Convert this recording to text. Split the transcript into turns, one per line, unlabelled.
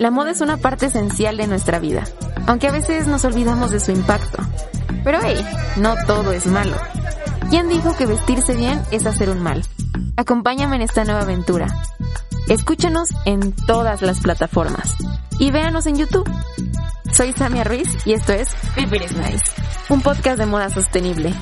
La moda es una parte esencial de nuestra vida, aunque a veces nos olvidamos de su impacto. Pero hey, no todo es malo. ¿Quién dijo que vestirse bien es hacer un mal? Acompáñame en esta nueva aventura. Escúchanos en todas las plataformas y véanos en YouTube. Soy Samia Ruiz y esto es People Nice, un podcast de moda sostenible.